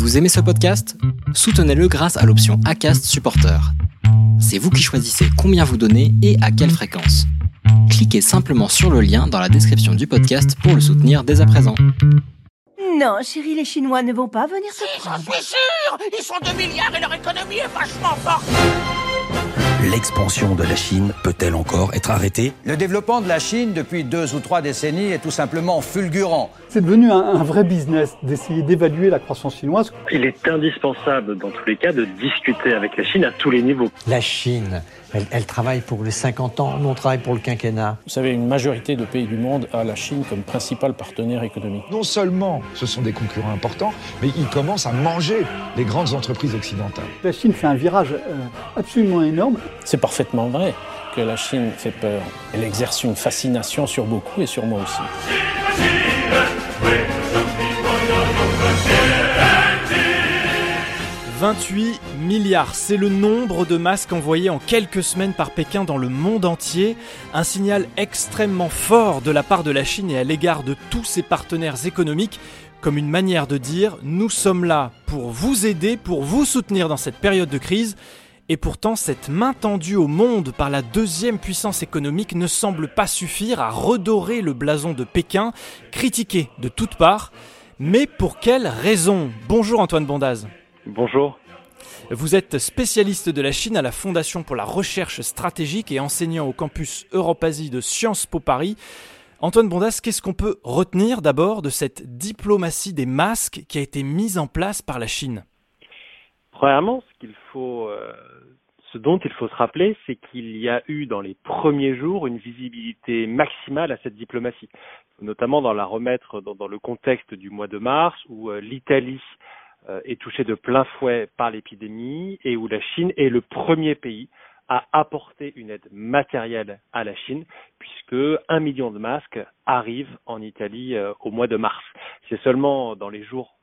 Vous aimez ce podcast? Soutenez-le grâce à l'option ACAST Supporter. C'est vous qui choisissez combien vous donnez et à quelle fréquence. Cliquez simplement sur le lien dans la description du podcast pour le soutenir dès à présent. Non, chérie, les Chinois ne vont pas venir Si, j'en suis sûr Ils sont 2 milliards et leur économie est vachement forte L'expansion de la Chine peut-elle encore être arrêtée? Le développement de la Chine depuis deux ou trois décennies est tout simplement fulgurant. C'est devenu un, un vrai business d'essayer d'évaluer la croissance chinoise. Il est indispensable dans tous les cas de discuter avec la Chine à tous les niveaux. La Chine, elle, elle travaille pour les 50 ans, nous on travaille pour le quinquennat. Vous savez, une majorité de pays du monde a la Chine comme principal partenaire économique. Non seulement ce sont des concurrents importants, mais ils commencent à manger les grandes entreprises occidentales. La Chine fait un virage euh, absolument énorme. C'est parfaitement vrai que la Chine fait peur. Elle exerce une fascination sur beaucoup et sur moi aussi. « 28 milliards, c'est le nombre de masques envoyés en quelques semaines par Pékin dans le monde entier, un signal extrêmement fort de la part de la Chine et à l'égard de tous ses partenaires économiques, comme une manière de dire nous sommes là pour vous aider, pour vous soutenir dans cette période de crise, et pourtant cette main tendue au monde par la deuxième puissance économique ne semble pas suffire à redorer le blason de Pékin, critiqué de toutes parts, mais pour quelle raison? Bonjour Antoine Bondaz. Bonjour. Vous êtes spécialiste de la Chine à la Fondation pour la recherche stratégique et enseignant au campus Europe-Asie de Sciences Po Paris. Antoine Bondas, qu'est-ce qu'on peut retenir d'abord de cette diplomatie des masques qui a été mise en place par la Chine? Premièrement, ce qu'il faut, euh, ce dont il faut se rappeler, c'est qu'il y a eu dans les premiers jours une visibilité maximale à cette diplomatie, notamment dans la remettre dans, dans le contexte du mois de mars où euh, l'Italie est touchée de plein fouet par l'épidémie et où la Chine est le premier pays à apporter une aide matérielle à la Chine, puisque un million de masques arrivent en Italie euh, au mois de mars. C'est seulement dans les jours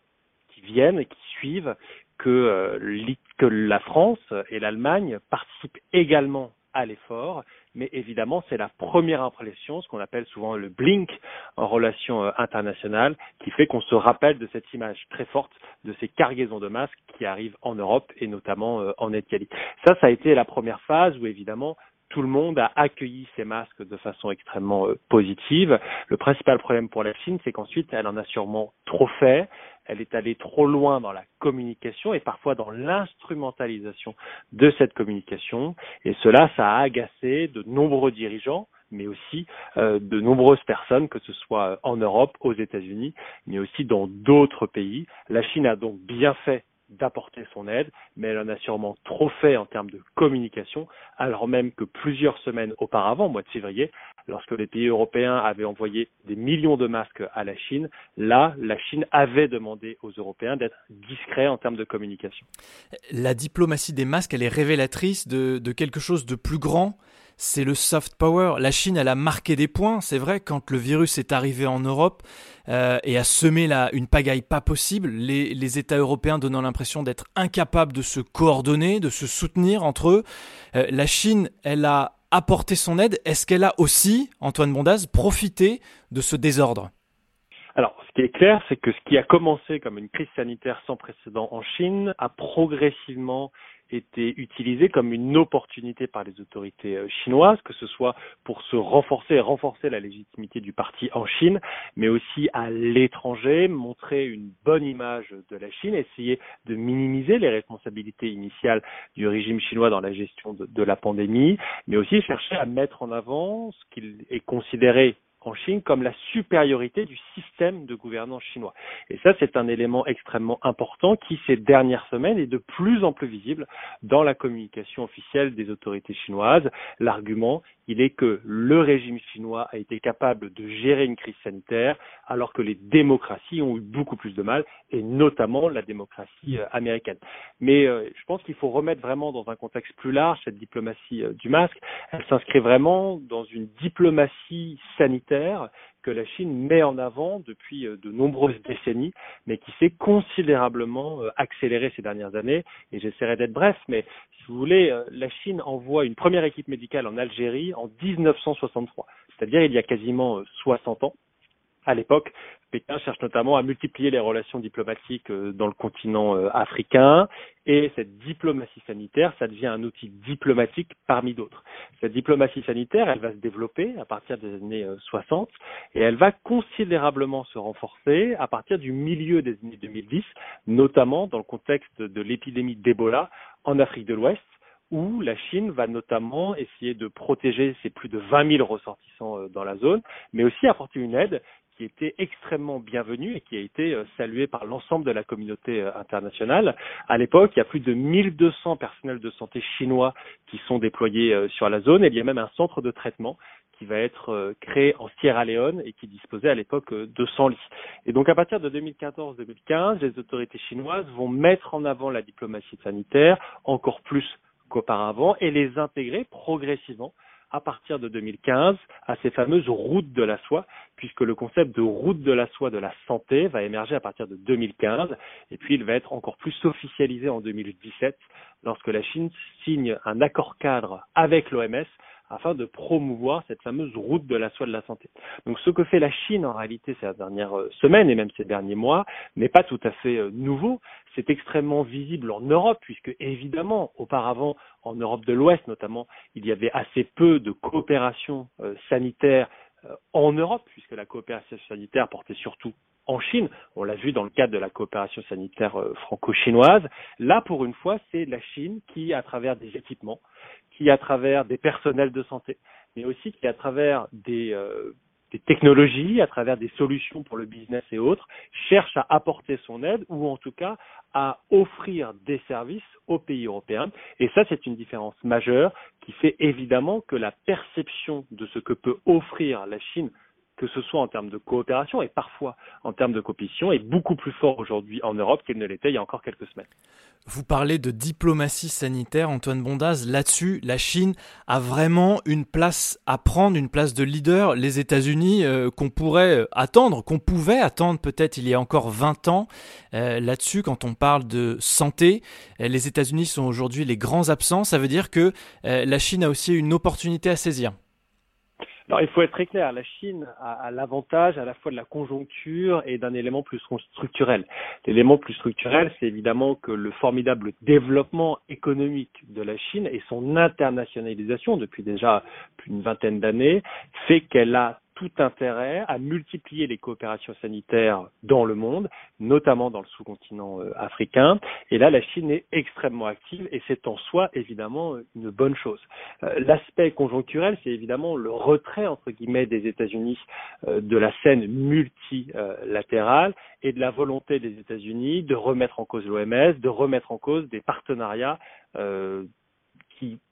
qui viennent et qui suivent que, euh, que la France et l'Allemagne participent également à l'effort, mais évidemment c'est la première impression, ce qu'on appelle souvent le blink en relations euh, internationales, qui fait qu'on se rappelle de cette image très forte de ces cargaisons de masques qui arrivent en Europe et notamment euh, en Italie. Ça, ça a été la première phase où évidemment tout le monde a accueilli ces masques de façon extrêmement euh, positive. Le principal problème pour la Chine, c'est qu'ensuite, elle en a sûrement trop fait. Elle est allée trop loin dans la communication et parfois dans l'instrumentalisation de cette communication. Et cela, ça a agacé de nombreux dirigeants mais aussi euh, de nombreuses personnes, que ce soit en Europe, aux États-Unis, mais aussi dans d'autres pays. La Chine a donc bien fait d'apporter son aide, mais elle en a sûrement trop fait en termes de communication, alors même que plusieurs semaines auparavant, au mois de février, lorsque les pays européens avaient envoyé des millions de masques à la Chine, là, la Chine avait demandé aux Européens d'être discrets en termes de communication. La diplomatie des masques, elle est révélatrice de, de quelque chose de plus grand c'est le soft power. La Chine, elle a marqué des points, c'est vrai, quand le virus est arrivé en Europe euh, et a semé là une pagaille pas possible, les, les États européens donnant l'impression d'être incapables de se coordonner, de se soutenir entre eux. Euh, la Chine, elle a apporté son aide. Est-ce qu'elle a aussi, Antoine Bondaz, profité de ce désordre? Qui est clair, c'est que ce qui a commencé comme une crise sanitaire sans précédent en Chine a progressivement été utilisé comme une opportunité par les autorités chinoises, que ce soit pour se renforcer et renforcer la légitimité du parti en Chine, mais aussi à l'étranger, montrer une bonne image de la Chine, essayer de minimiser les responsabilités initiales du régime chinois dans la gestion de, de la pandémie, mais aussi chercher à mettre en avant ce qu'il est considéré en Chine comme la supériorité du système de gouvernance chinois. Et ça, c'est un élément extrêmement important qui, ces dernières semaines, est de plus en plus visible dans la communication officielle des autorités chinoises. L'argument, il est que le régime chinois a été capable de gérer une crise sanitaire alors que les démocraties ont eu beaucoup plus de mal, et notamment la démocratie euh, américaine. Mais euh, je pense qu'il faut remettre vraiment dans un contexte plus large cette diplomatie euh, du masque. Elle s'inscrit vraiment dans une diplomatie sanitaire que la Chine met en avant depuis de nombreuses décennies, mais qui s'est considérablement accélérée ces dernières années. Et j'essaierai d'être bref, mais si vous voulez, la Chine envoie une première équipe médicale en Algérie en 1963, c'est-à-dire il y a quasiment 60 ans. À l'époque, Pékin cherche notamment à multiplier les relations diplomatiques euh, dans le continent euh, africain et cette diplomatie sanitaire, ça devient un outil diplomatique parmi d'autres. Cette diplomatie sanitaire, elle va se développer à partir des années 60 et elle va considérablement se renforcer à partir du milieu des années 2010, notamment dans le contexte de l'épidémie d'Ebola en Afrique de l'Ouest où la Chine va notamment essayer de protéger ses plus de 20 000 ressortissants dans la zone, mais aussi apporter une aide qui était extrêmement bienvenue et qui a été euh, saluée par l'ensemble de la communauté euh, internationale. À l'époque, il y a plus de 1200 personnels de santé chinois qui sont déployés euh, sur la zone et il y a même un centre de traitement qui va être créé en Sierra Leone et qui disposait à l'époque de 100 lits. Et donc à partir de 2014-2015, les autorités chinoises vont mettre en avant la diplomatie sanitaire encore plus qu'auparavant et les intégrer progressivement à partir de 2015 à ces fameuses routes de la soie, puisque le concept de route de la soie de la santé va émerger à partir de 2015, et puis il va être encore plus officialisé en 2017, lorsque la Chine signe un accord cadre avec l'OMS afin de promouvoir cette fameuse route de la soie de la santé. Donc ce que fait la Chine en réalité ces dernières euh, semaines et même ces derniers mois n'est pas tout à fait euh, nouveau. C'est extrêmement visible en Europe puisque évidemment auparavant en Europe de l'Ouest notamment il y avait assez peu de coopération euh, sanitaire en Europe puisque la coopération sanitaire portait surtout en Chine. On l'a vu dans le cadre de la coopération sanitaire franco-chinoise. Là, pour une fois, c'est la Chine qui, à travers des équipements, qui, à travers des personnels de santé, mais aussi qui, à travers des, euh, des technologies, à travers des solutions pour le business et autres, cherche à apporter son aide ou en tout cas à offrir des services aux pays européens. Et ça, c'est une différence majeure qui fait évidemment que la perception de ce que peut offrir la Chine que ce soit en termes de coopération et parfois en termes de compétition, est beaucoup plus fort aujourd'hui en Europe qu'il ne l'était il y a encore quelques semaines. Vous parlez de diplomatie sanitaire, Antoine Bondaz. Là-dessus, la Chine a vraiment une place à prendre, une place de leader. Les États-Unis, euh, qu'on pourrait attendre, qu'on pouvait attendre peut-être il y a encore 20 ans. Euh, là-dessus, quand on parle de santé, euh, les États-Unis sont aujourd'hui les grands absents. Ça veut dire que la Chine a aussi une opportunité à saisir. Alors, il faut être très clair, la Chine a, l'avantage à la fois de la conjoncture et d'un élément plus structurel. L'élément plus structurel, c'est évidemment que le formidable développement économique de la Chine et son internationalisation depuis déjà plus d'une vingtaine d'années fait qu'elle a tout intérêt à multiplier les coopérations sanitaires dans le monde, notamment dans le sous-continent euh, africain. Et là, la Chine est extrêmement active et c'est en soi évidemment une bonne chose. Euh, l'aspect conjoncturel, c'est évidemment le retrait entre guillemets des États-Unis euh, de la scène multilatérale et de la volonté des États-Unis de remettre en cause l'OMS, de remettre en cause des partenariats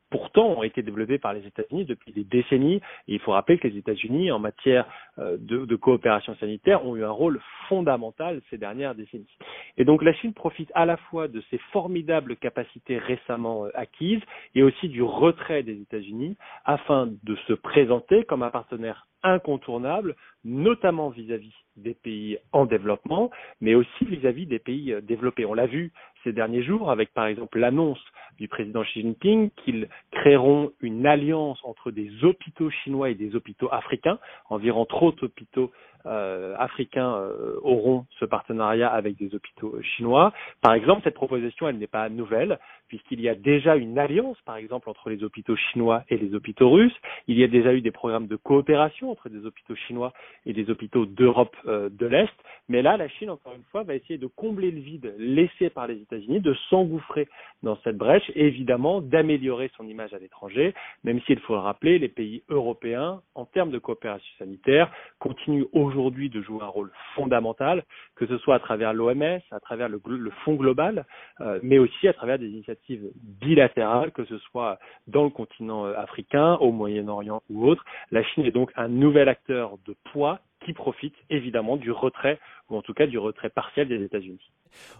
pourtant ont été développés par les États-Unis depuis des décennies. Il faut rappeler que les États-Unis, en matière euh, de, de, coopération sanitaire, ont eu un rôle fondamental ces dernières décennies. Et donc la Chine profite à la fois de ces formidables capacités récemment euh, acquises et aussi du retrait des États-Unis afin de se présenter comme un partenaire incontournable, notamment vis-à-vis des pays en développement, mais aussi vis-à-vis des pays euh, développés. On l'a vu ces derniers jours avec par exemple l'annonce du président Xi Jinping qu'ils créeront une alliance entre des hôpitaux chinois et des hôpitaux africains. Environ 30 hôpitaux africains euh, auront ce partenariat avec des hôpitaux chinois. Par exemple, cette proposition, elle n'est pas nouvelle, puisqu'il y a déjà une alliance, par exemple, entre les hôpitaux chinois et les hôpitaux russes. Il y a déjà eu des programmes de coopération entre des hôpitaux chinois et des hôpitaux d'Europe euh, de l'Est. Mais là, la Chine, encore une fois, va essayer de combler le vide laissé par les États-Unis, de s'engouffrer dans cette brèche, et évidemment d'améliorer son image à l'étranger, même s'il faut le rappeler, les pays européens, en termes de coopération sanitaire, continuent aujourd'hui de jouer un rôle fondamental, que ce soit à travers l'OMS, à travers le, Fonds global, euh, mais aussi à travers des initiatives bilatérales, que ce soit dans le continent euh, africain, au Moyen-Orient ou autre. La Chine est donc un nouvel acteur de poids qui profite évidemment du retrait, ou en tout cas du retrait partiel des États-Unis.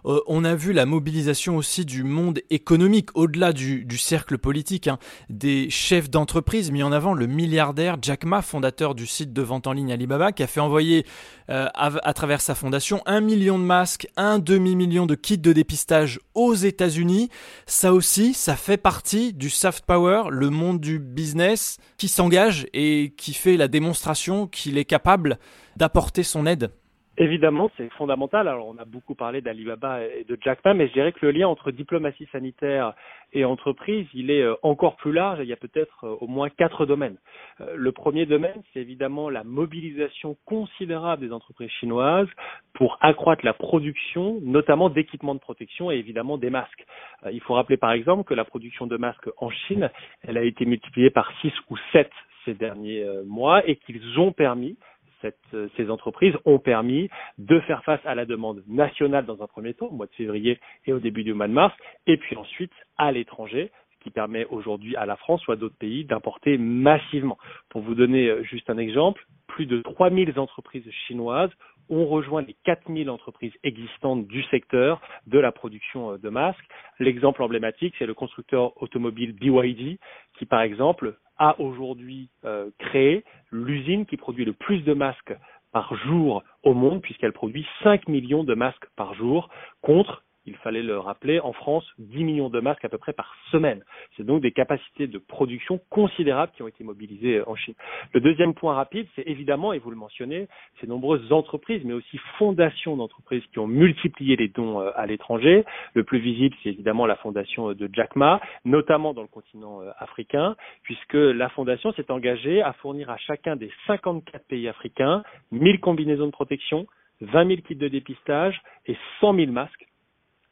Euh, on a vu la mobilisation aussi du monde économique, au-delà du, cercle politique, hein. des chefs d'entreprise mis en avant le milliardaire Jack Ma, fondateur du site de vente en ligne Alibaba, qui a fait envoyer euh, à, travers sa fondation un million de masques, un demi-million de kits de dépistage aux États-Unis. Ça aussi, ça fait partie du soft power, le monde du business qui s'engage et qui fait la démonstration qu'il est capable d'apporter son aide Évidemment, c'est fondamental. Alors, on a beaucoup parlé d'Alibaba et de Jack Ma, mais je dirais que le lien entre diplomatie sanitaire et entreprise, il est euh, encore plus large. Il y a peut-être euh, au moins quatre domaines. Euh, le premier domaine, c'est évidemment la mobilisation considérable des entreprises chinoises pour accroître la production, notamment d'équipements de protection et évidemment des masques. Il faut rappeler par exemple que la production de masques en Chine, elle a été multipliée par 6 ou 7 ces derniers mois et qu'ils ont permis euh, ces entreprises ont permis de faire face à la demande nationale dans un premier temps, au mois de février et au début du mois de mars, et puis ensuite à l'étranger, ce qui permet aujourd'hui à la France ou à d'autres pays d'importer massivement. Pour vous donner euh, juste un exemple, plus de 3000 entreprises chinoises ont rejoint les 4000 entreprises existantes du secteur de la production euh, de masques. L'exemple emblématique, c'est le constructeur automobile BYD qui, par exemple, a aujourd'hui euh, créé l'usine qui produit le plus de masques par jour au monde, puisqu'elle produit 5 millions de masques par jour, contre il fallait le rappeler, en France, 10 millions de masques à peu près par semaine. C'est donc des capacités de production considérables qui ont été mobilisées euh, en Chine. Le deuxième point rapide, c'est évidemment, et vous le mentionnez, ces nombreuses entreprises, mais aussi fondations d'entreprises qui ont multiplié les dons euh, à l'étranger. Le plus visible, c'est évidemment la fondation euh, de Jack Ma, notamment dans le continent africain, puisque la fondation s'est engagée à fournir à chacun des 54 pays africains 1000 combinaisons de protection, 20 000 kits de dépistage et 100 000 masques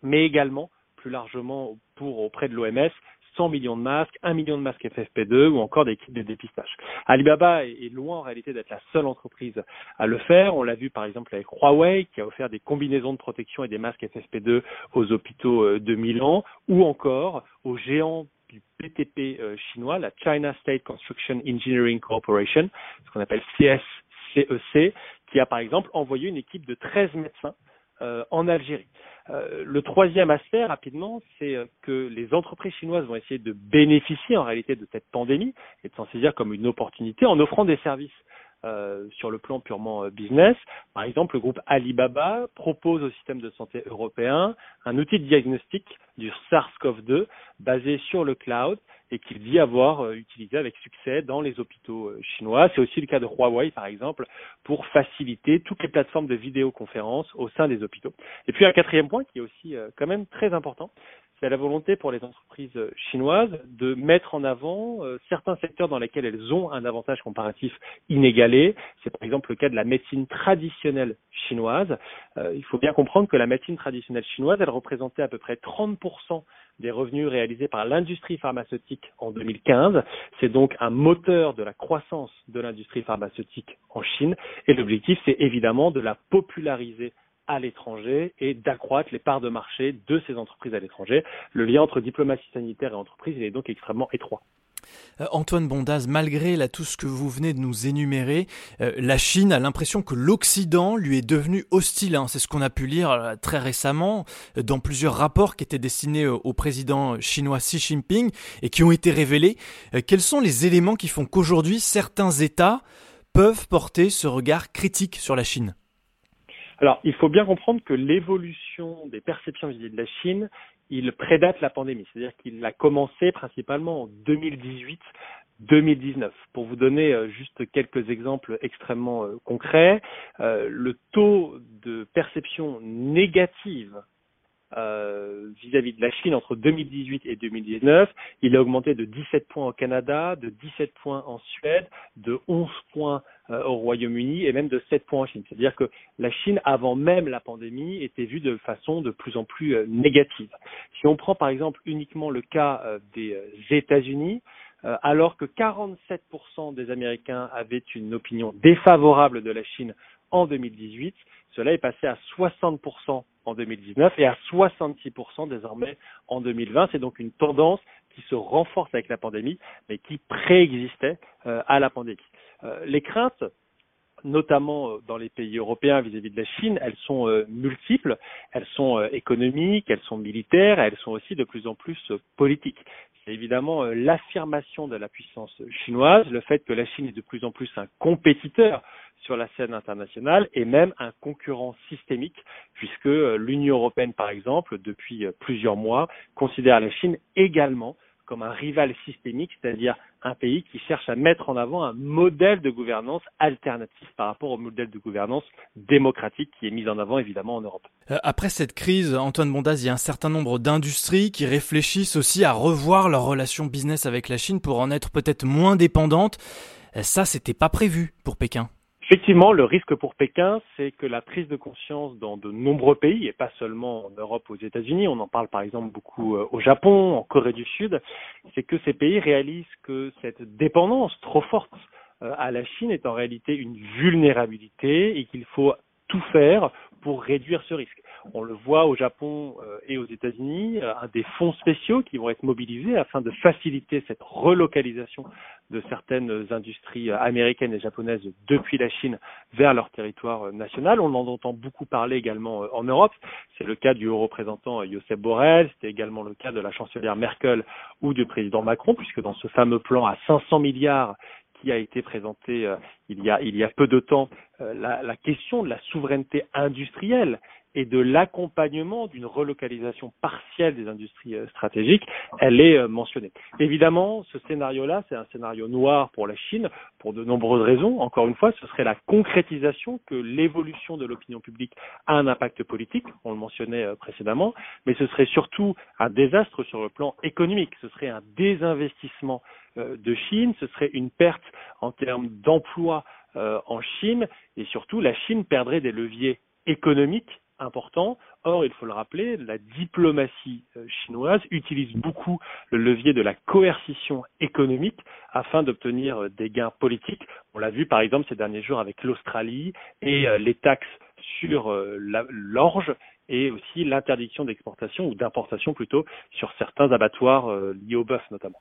mais également plus largement pour auprès de l'OMS 100 millions de masques, 1 million de masques FFP2 ou encore des kits de dépistage. Alibaba est loin en réalité d'être la seule entreprise à le faire. On l'a vu par exemple avec Huawei qui a offert des combinaisons de protection et des masques FFP2 aux hôpitaux euh, de Milan ou encore aux géants du PTP euh, chinois, la China State Construction Engineering Corporation, ce qu'on appelle CSCEC, e qui a par exemple envoyé une équipe de 13 médecins en Algérie. Euh, le troisième aspect, rapidement, c'est euh, que les entreprises chinoises vont essayer de bénéficier en réalité de cette pandémie et de s'en saisir comme une opportunité en offrant des services sur le plan purement business. Par exemple, le groupe Alibaba propose au système de santé européen un outil de diagnostic du SARS-CoV-2 basé sur le cloud et qu'il dit avoir euh, utilisé avec succès dans les hôpitaux euh, chinois. C'est aussi le cas de Huawei, par exemple, pour faciliter toutes les plateformes de vidéoconférence au sein des hôpitaux. Et puis un quatrième point qui est aussi euh, quand même très important, c'est la volonté pour les entreprises chinoises de mettre en avant certains secteurs dans lesquels elles ont un avantage comparatif inégalé. C'est par exemple le cas de la médecine traditionnelle chinoise. il faut bien comprendre que la médecine traditionnelle chinoise, elle représentait à peu près 30% des revenus réalisés par l'industrie pharmaceutique en 2015. C'est donc un moteur de la croissance de l'industrie pharmaceutique en Chine et l'objectif c'est évidemment de la populariser à l'étranger et d'accroître les parts de marché de ces entreprises à l'étranger. Le lien entre diplomatie sanitaire et entreprise est donc extrêmement étroit. Euh, Antoine Bondaz, malgré tout ce que vous venez de nous énumérer, euh, la Chine a l'impression que l'Occident lui est devenu hostile. Hein. C'est ce qu'on a pu lire euh, très récemment dans plusieurs rapports qui étaient destinés au président chinois Xi Jinping et qui ont été révélés. quels sont les éléments qui font qu'aujourd'hui certains États peuvent porter ce regard critique sur la Chine? Alors, il faut bien comprendre que l'évolution des perceptions vis-à-vis de la Chine, il prédate la pandémie. C'est-à-dire qu'il a commencé principalement en 2018 2019. Pour vous donner euh, juste quelques exemples extrêmement euh, concrets, euh, le taux de perception négative vis-à-vis -vis de la Chine entre 2018 et 2019, il a augmenté de 17 points au Canada, de 17 points en Suède, de 11 points euh, au Royaume-Uni et même de 7 points en Chine. C'est-à-dire que la Chine, avant même la pandémie, était vue de façon de plus en plus euh, négative. Si on prend par exemple uniquement le cas euh, des États-Unis, alors que 47% des Américains avaient une opinion défavorable de la Chine en 2018, cela est passé à 60% en 2019 et à 66% désormais en 2020. C'est donc une tendance qui se renforce avec la pandémie, mais qui préexistait à la pandémie. Euh, les craintes notamment euh, dans les pays européens vis-à-vis de la Chine, elles sont euh, multiples, elles sont économiques, elles sont militaires, elles sont aussi de plus en plus politiques. C'est évidemment l'affirmation de la puissance chinoise, le fait que la Chine est de plus en plus un compétiteur sur la scène internationale et même un concurrent systémique, puisque l'Union européenne, par exemple, depuis plusieurs mois, considère la Chine également comme un rival systémique, c'est-à-dire un pays qui cherche à mettre en avant un modèle de gouvernance alternatif par rapport au modèle de gouvernance démocratique qui est mis en avant évidemment en Europe. Euh, après cette crise, Antoine Bondaz, il y a un certain nombre d'industries qui réfléchissent aussi à revoir leur relation business avec la Chine pour en être peut-être moins dépendantes. Euh, ça, c'était pas prévu pour Pékin. Effectivement, le risque pour Pékin, c'est que la prise de conscience dans de nombreux pays, et pas seulement en Europe, aux États-Unis, on en parle par exemple beaucoup euh, au Japon, en Corée du Sud, c'est que ces pays réalisent que cette dépendance trop forte euh, à la Chine est en réalité une vulnérabilité et qu'il faut tout faire pour réduire ce risque. On le voit au Japon euh, et aux États-Unis, un des fonds spéciaux qui vont être mobilisés afin de faciliter cette relocalisation de certaines industries américaines et japonaises depuis la Chine vers leur territoire national. On en entend beaucoup parler également euh, en Europe. C'est le cas du haut représentant euh, Josep Borrell, c'était également le cas de la chancelière Merkel ou du président Macron, puisque dans ce fameux plan à 500 milliards qui a été présenté euh, il, y a, peu de temps, la, la question de la souveraineté industrielle et de l'accompagnement d'une relocalisation partielle des industries euh, stratégiques, elle est euh, mentionnée. Évidemment, ce scénario-là, c'est un scénario noir pour la Chine, pour de nombreuses raisons. Encore une fois, ce serait la concrétisation que l'évolution de l'opinion publique a un impact politique, on le mentionnait euh, précédemment, mais ce serait surtout un désastre sur le plan économique, ce serait un désinvestissement de Chine, ce serait une perte en termes d'emplois en Chine, et surtout la Chine perdrait des leviers économiques important. Or, il faut le rappeler, la diplomatie euh, chinoise utilise beaucoup le levier de la coercition économique afin d'obtenir euh, des gains politiques. On l'a vu par exemple ces derniers jours avec l'Australie et euh, les taxes sur l'orge et aussi l'interdiction d'exportation ou d'importation plutôt sur certains abattoirs liés au bœuf notamment.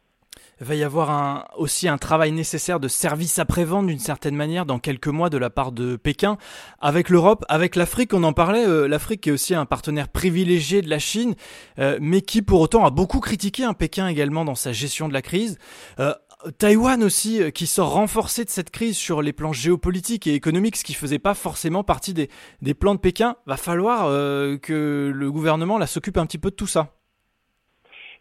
Va y avoir un, aussi un travail nécessaire de service après-vente d'une certaine manière dans quelques mois de la part de Pékin. Avec l'Europe, avec l'Afrique, on en parlait, euh, l'Afrique est aussi un partenaire privilégié de la Chine, euh, mais qui pour autant a beaucoup critiqué un hein, Pékin également dans sa gestion de la crise. Euh, Taïwan aussi, qui sort renforcé de cette crise sur les plans géopolitiques et économiques, ce qui faisait pas forcément partie des, plans de Pékin. Va falloir que le gouvernement s'occupe un petit peu de tout ça.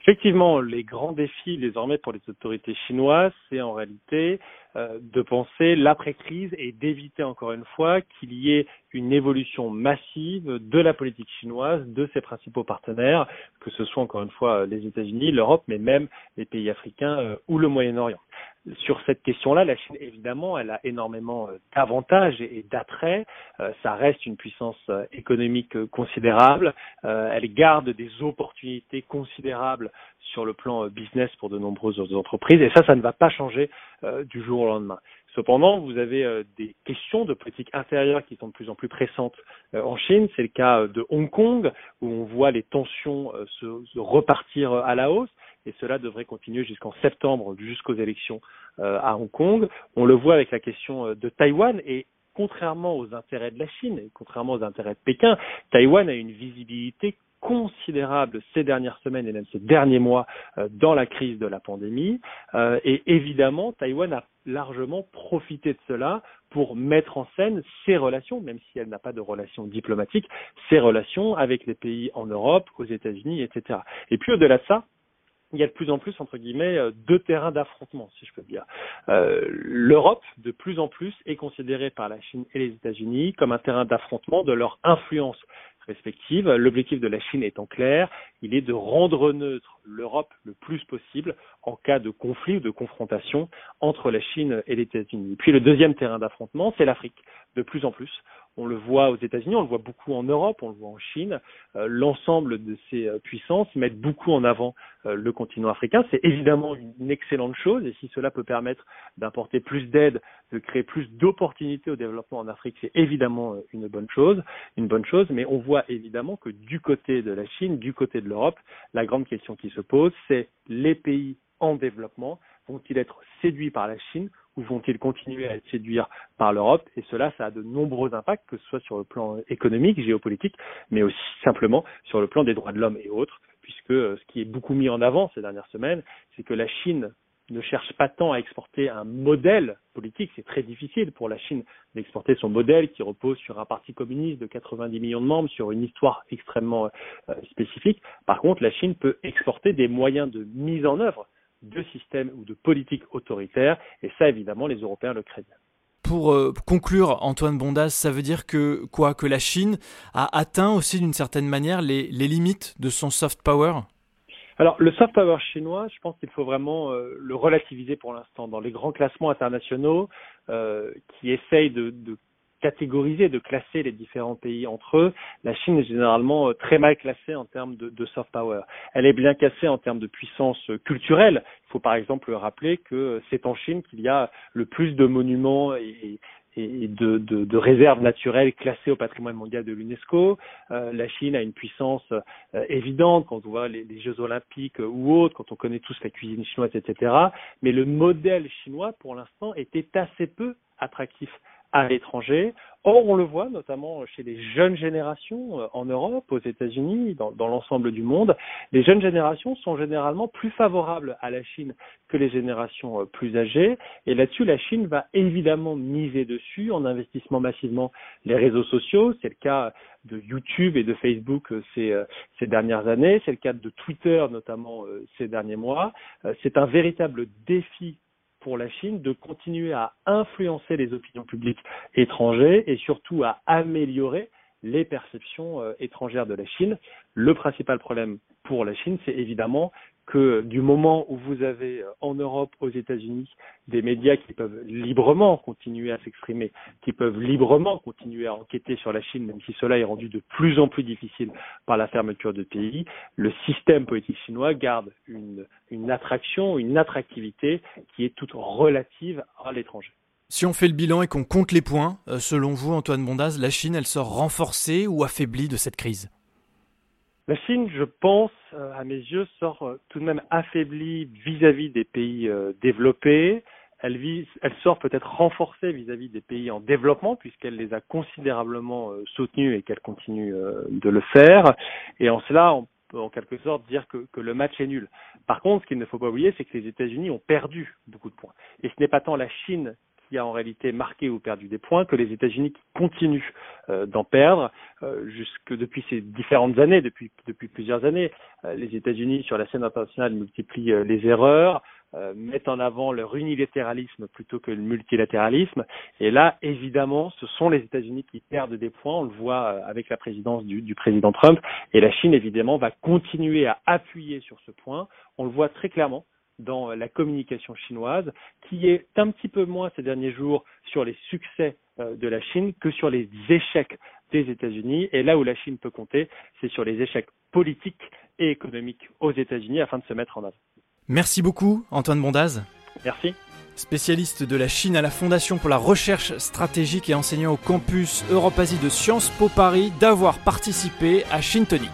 Effectivement, les grands défis désormais pour les autorités chinoises, c'est en réalité de penser l'après-crise et d'éviter encore une fois qu'il y ait une évolution massive de la politique chinoise, de ses principaux partenaires, que ce soit encore une fois les États-Unis, l'Europe, mais même les pays africains euh, ou le Moyen-Orient sur cette question-là, la Chine, évidemment, elle a énormément euh, d'avantages et d'attraits. Euh, ça reste une puissance euh, économique considérable. elle garde des opportunités considérables sur le plan business pour de nombreuses entreprises. Et ça, ça ne va pas changer du jour au lendemain. Cependant, vous avez des questions de politique intérieure qui sont de plus en plus pressantes en Chine. C'est le cas de Hong Kong, où on voit les tensions se repartir à la hausse et cela devrait continuer jusqu'en septembre, jusqu'aux élections euh, à Hong Kong. On le voit avec la question euh, de Taïwan et contrairement aux intérêts de la Chine et contrairement aux intérêts de Pékin, Taïwan a une visibilité considérable ces dernières semaines et même ces derniers mois euh, dans la crise de la pandémie. et évidemment, Taïwan a largement profité de cela pour mettre en scène ses relations, même si elle n'a pas de relations diplomatiques, ses relations avec les pays en Europe, aux États-Unis, etc. Et puis au-delà de ça, il y a de plus en plus, entre guillemets, euh, deux terrains d'affrontement, si je peux dire. Euh, L'Europe, de plus en plus, est considérée par la Chine et les États-Unis comme un terrain d'affrontement de leur influence respective. L'objectif de la Chine étant clair, il est de rendre neutre l'Europe le plus possible en cas de conflit ou de confrontation entre la Chine et les États-Unis. Puis le deuxième terrain d'affrontement, c'est l'Afrique, de plus en plus. On le voit aux États-Unis, on le voit beaucoup en Europe, on le voit en Chine. Euh, l'ensemble de ces euh, puissances mettent beaucoup en avant euh, le continent africain. C'est évidemment une, excellente chose et si cela peut permettre d'apporter plus d'aide, de créer plus d'opportunités au développement en Afrique, c'est évidemment une bonne chose, une bonne chose. Mais on voit évidemment que du côté de la Chine, du côté de l'Europe, la grande question qui se pose, c'est les pays en développement vont-ils être séduits par la Chine ou vont-ils continuer à être séduits par l'Europe? Et cela, ça a de nombreux impacts, que ce soit sur le plan économique, géopolitique, mais aussi simplement sur le plan des droits de l'homme et autres, puisque euh, ce qui est beaucoup mis en avant ces dernières semaines, c'est que la Chine ne cherche pas tant à exporter un modèle politique. C'est très difficile pour la Chine d'exporter son modèle qui repose sur un parti communiste de 90 millions de membres, sur une histoire extrêmement euh, spécifique. Par contre, la Chine peut exporter des moyens de mise en œuvre de système ou de politique autoritaire. Et ça, évidemment, les Européens le craignent. Pour euh, conclure, Antoine Bondas, ça veut dire que quoi? Que la Chine a atteint aussi d'une certaine manière les, les, limites de son soft power? Alors, le soft power chinois, je pense qu'il faut vraiment euh, le relativiser pour l'instant. Dans les grands classements internationaux euh, qui essayent de, de catégoriser, de classer les différents pays entre eux, la Chine est généralement euh, très mal classée en termes de, soft power. Elle est bien classée en termes de puissance euh, culturelle. Il faut par exemple rappeler que euh, c'est en Chine qu'il y a le plus de monuments et, de, réserves naturelles classées au patrimoine mondial de l'UNESCO. La Chine a une puissance évidente quand on voit les, Jeux olympiques ou autres, quand on connaît tous la cuisine chinoise, etc. Mais le modèle chinois, pour l'instant, était assez peu attractif à l'étranger. Or, on le voit notamment chez les jeunes générations euh, en Europe, aux États-Unis, dans, dans l'ensemble du monde. Les jeunes générations sont généralement plus favorables à la Chine que les générations euh, plus âgées. Et là-dessus, la Chine va évidemment miser dessus en investissant massivement les réseaux sociaux. C'est le cas de YouTube et de Facebook euh, ces dernières années. C'est le cas de Twitter notamment ces derniers mois. C'est un véritable défi pour la Chine de continuer à influencer les opinions publiques étrangères et surtout à améliorer les perceptions euh, étrangères de la Chine. Le principal problème pour la Chine, c'est évidemment que du moment où vous avez euh, en Europe, aux États-Unis, des médias qui peuvent librement continuer à s'exprimer, qui peuvent librement continuer à enquêter sur la Chine, même si cela est rendu de plus en plus difficile par la fermeture de pays, le système politique chinois garde une, attraction, une attractivité qui est toute relative à l'étranger. Si on fait le bilan et qu'on compte les points, euh, selon vous, Antoine Bondaz, la Chine, elle sort renforcée ou affaiblie de cette crise? La Chine, je pense, euh, à mes yeux, sort euh, tout de même affaiblie vis-à-vis des pays euh, développés. Elle, vise, elle sort peut-être renforcée vis-à-vis des pays en développement, puisqu'elle les a considérablement soutenus et qu'elle continue de le faire. Et en cela, on peut en quelque sorte dire que, que le match est nul. Par contre, ce qu'il ne faut pas oublier, c'est que les États-Unis ont perdu beaucoup de points. Et ce n'est pas tant la Chine qui a en réalité marqué ou perdu des points, que les États-Unis continuent euh, d'en perdre, euh, jusque depuis ces différentes années, depuis, plusieurs années. Euh, les États-Unis, sur la scène internationale, multiplient les erreurs, mettent en avant leur unilatéralisme plutôt que le multilatéralisme. Et là, évidemment, ce sont les États-Unis qui perdent des points. On le voit avec la présidence du président Trump. Et la Chine, évidemment, va continuer à appuyer sur ce point. On le voit très clairement dans la communication chinoise, qui est un petit peu moins ces derniers jours sur les succès euh, de la Chine que sur les échecs des États-Unis. Et là où la Chine peut compter, c'est sur les échecs politiques et économiques aux États-Unis afin de se mettre en œuvre. Merci beaucoup, Antoine Bondaz. Merci. Spécialiste de la Chine à la Fondation pour la recherche stratégique et enseignant au campus Europe-Asie de Sciences Po Paris, d'avoir participé à Chine Tonic.